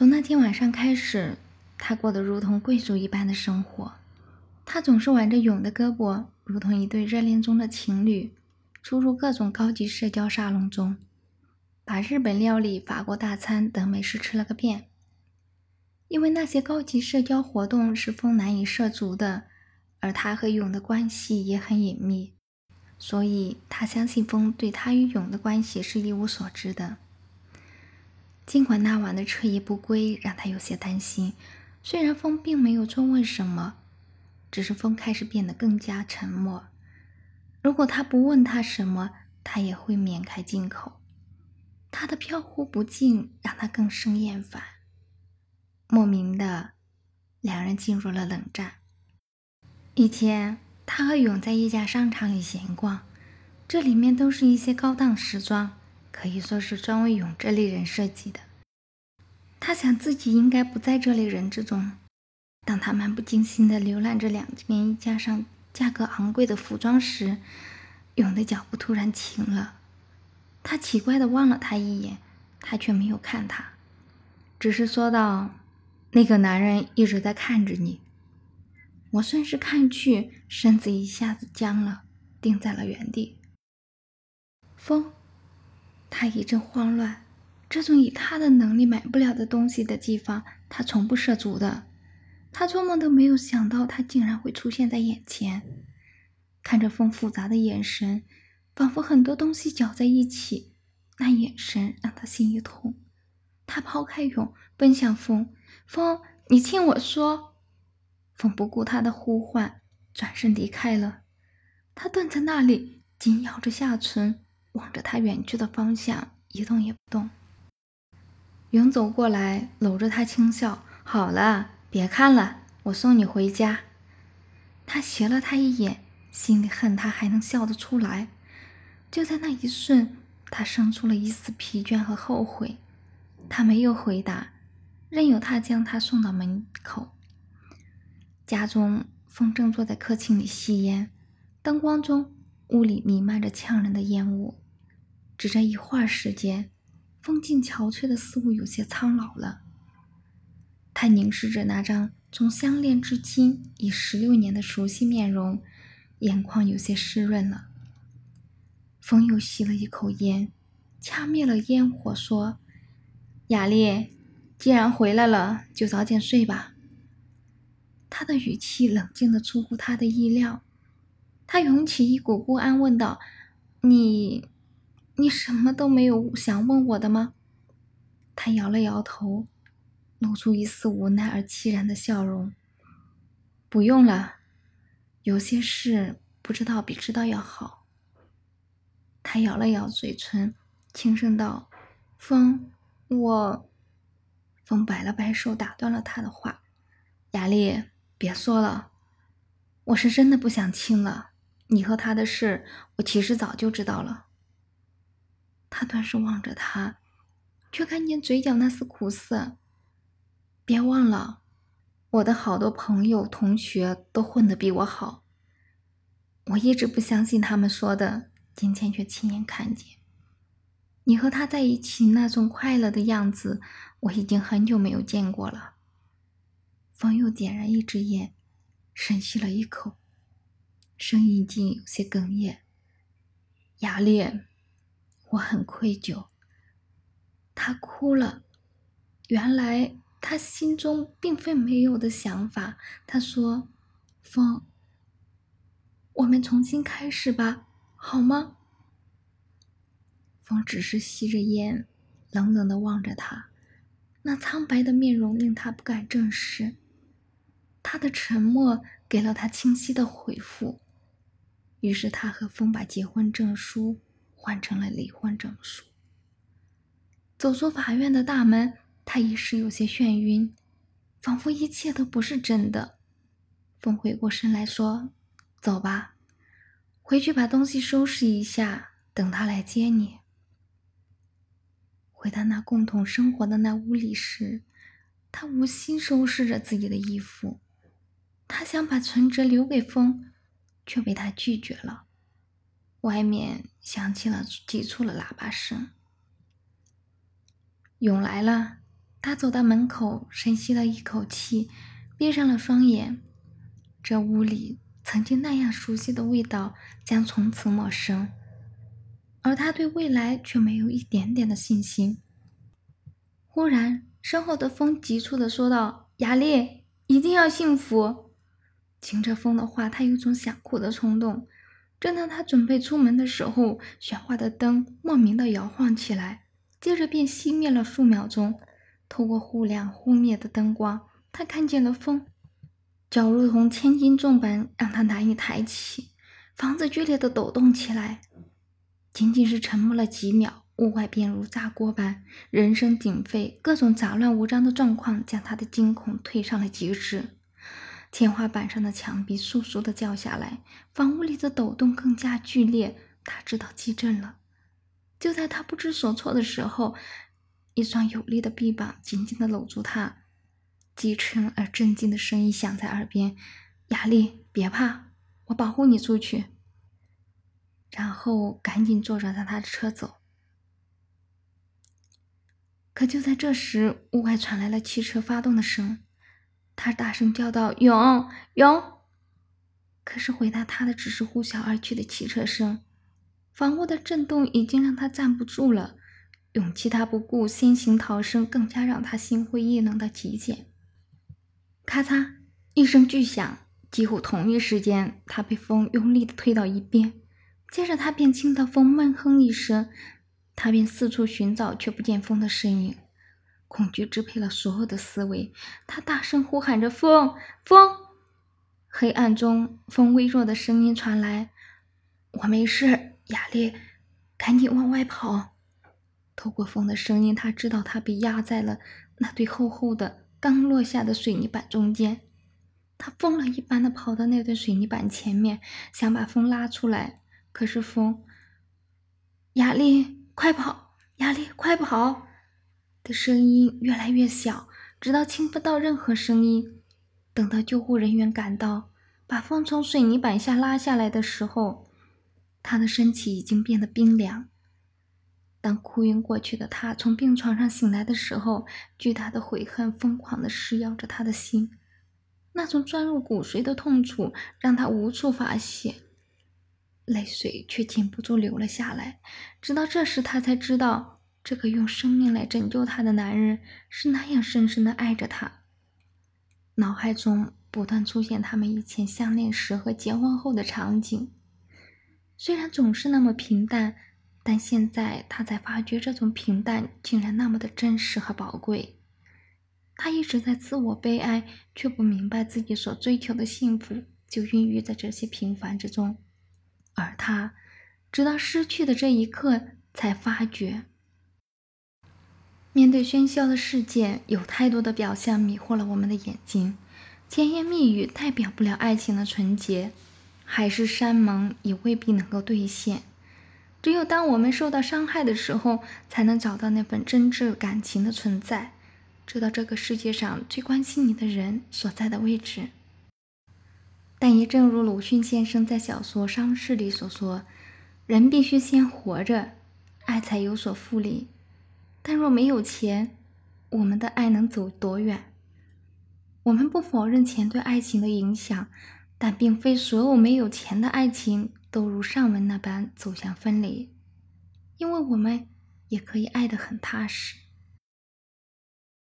从那天晚上开始，他过得如同贵族一般的生活。他总是挽着勇的胳膊，如同一对热恋中的情侣，出入各种高级社交沙龙中，把日本料理、法国大餐等美食吃了个遍。因为那些高级社交活动是风难以涉足的，而他和勇的关系也很隐秘，所以他相信风对他与勇的关系是一无所知的。尽管那晚的彻夜不归让他有些担心，虽然风并没有追问什么，只是风开始变得更加沉默。如果他不问他什么，他也会免开金口。他的飘忽不惊让他更生厌烦。莫名的，两人进入了冷战。一天，他和勇在一家商场里闲逛，这里面都是一些高档时装。可以说是专为勇这类人设计的。他想自己应该不在这类人之中。当他漫不经心地浏览着两件衣架上价格昂贵的服装时，勇的脚步突然停了。他奇怪地望了他一眼，他却没有看他，只是说道：“那个男人一直在看着你。”我顺势看去，身子一下子僵了，定在了原地。风。他一阵慌乱，这种以他的能力买不了的东西的地方，他从不涉足的。他做梦都没有想到，他竟然会出现在眼前。看着风复杂的眼神，仿佛很多东西搅在一起，那眼神让他心一痛。他抛开勇，奔向风：“风，你听我说。”风不顾他的呼唤，转身离开了。他蹲在那里，紧咬着下唇。望着他远去的方向，一动也不动。云走过来，搂着他轻笑：“好了，别看了，我送你回家。”他斜了他一眼，心里恨他还能笑得出来。就在那一瞬，他生出了一丝疲倦和后悔。他没有回答，任由他将他送到门口。家中，风正坐在客厅里吸烟，灯光中。屋里弥漫着呛人的烟雾，只这一会儿时间，风静憔悴的似乎有些苍老了。他凝视着那张从相恋至今已十六年的熟悉面容，眼眶有些湿润了。风又吸了一口烟，掐灭了烟火，说：“雅丽，既然回来了，就早点睡吧。”他的语气冷静的出乎他的意料。他涌起一股不安，问道：“你，你什么都没有想问我的吗？”他摇了摇头，露出一丝无奈而凄然的笑容。“不用了，有些事不知道比知道要好。”他咬了咬嘴唇，轻声道：“风，我……”风摆了摆手，打断了他的话：“雅丽，别说了，我是真的不想亲了。”你和他的事，我其实早就知道了。他顿时望着他，却看见嘴角那丝苦涩。别忘了，我的好多朋友、同学都混得比我好。我一直不相信他们说的，今天却亲眼看见。你和他在一起那种快乐的样子，我已经很久没有见过了。方又点燃一支烟，深吸了一口。声音竟有些哽咽。雅丽，我很愧疚。他哭了。原来他心中并非没有的想法。他说：“风，我们重新开始吧，好吗？”风只是吸着烟，冷冷的望着他，那苍白的面容令他不敢正视。他的沉默给了他清晰的回复。于是他和风把结婚证书换成了离婚证书。走出法院的大门，他一时有些眩晕，仿佛一切都不是真的。风回过身来说：“走吧，回去把东西收拾一下，等他来接你。”回到那共同生活的那屋里时，他无心收拾着自己的衣服，他想把存折留给风。却被他拒绝了。外面响起了急促的喇叭声。勇来了，他走到门口，深吸了一口气，闭上了双眼。这屋里曾经那样熟悉的味道将从此陌生，而他对未来却没有一点点的信心。忽然，身后的风急促地说道：“雅丽，一定要幸福。”听着风的话，他有种想哭的冲动。正当他准备出门的时候，悬挂的灯莫名的摇晃起来，接着便熄灭了数秒钟。透过忽亮忽灭的灯光，他看见了风，脚如同千斤重般，让他难以抬起。房子剧烈的抖动起来，仅仅是沉默了几秒。屋外便如炸锅般，人声鼎沸，各种杂乱无章的状况将他的惊恐推上了极致。天花板上的墙壁簌簌地掉下来，房屋里的抖动更加剧烈。他知道地震了。就在他不知所措的时候，一双有力的臂膀紧紧地搂住他，低沉而镇静的声音响在耳边：“雅丽，别怕，我保护你出去。”然后赶紧坐着让他的车走。可就在这时，屋外传来了汽车发动的声。他大声叫道：“勇勇！”可是回答他的只是呼啸而去的汽车声。房屋的震动已经让他站不住了，勇气他不顾，先行逃生更加让他心灰意冷到极点。咔嚓一声巨响，几乎同一时间，他被风用力的推到一边，接着他便听到风闷哼一声。他便四处寻找，却不见风的身影。恐惧支配了所有的思维，他大声呼喊着：“风，风！”黑暗中，风微弱的声音传来：“我没事，雅丽，赶紧往外跑。”透过风的声音，他知道他被压在了那堆厚厚的、刚落下的水泥板中间。他疯了一般的跑到那堆水泥板前面，想把风拉出来，可是风……雅丽。快跑，雅丽，快跑！的声音越来越小，直到听不到任何声音。等到救护人员赶到，把风从水泥板下拉下来的时候，他的身体已经变得冰凉。当哭晕过去的他从病床上醒来的时候，巨大的悔恨疯狂地噬咬着他的心，那种钻入骨髓的痛楚让他无处发泄。泪水却禁不住流了下来，直到这时，他才知道，这个用生命来拯救他的男人是那样深深的爱着他。脑海中不断出现他们以前相恋时和结婚后的场景，虽然总是那么平淡，但现在他才发觉，这种平淡竟然那么的真实和宝贵。他一直在自我悲哀，却不明白自己所追求的幸福就孕育在这些平凡之中。而他，直到失去的这一刻，才发觉，面对喧嚣的世界，有太多的表象迷惑了我们的眼睛。甜言蜜语代表不了爱情的纯洁，海誓山盟也未必能够兑现。只有当我们受到伤害的时候，才能找到那份真挚感情的存在，知道这个世界上最关心你的人所在的位置。但也正如鲁迅先生在小说《伤逝》里所说：“人必须先活着，爱才有所复利。但若没有钱，我们的爱能走多远？”我们不否认钱对爱情的影响，但并非所有没有钱的爱情都如上文那般走向分离，因为我们也可以爱得很踏实。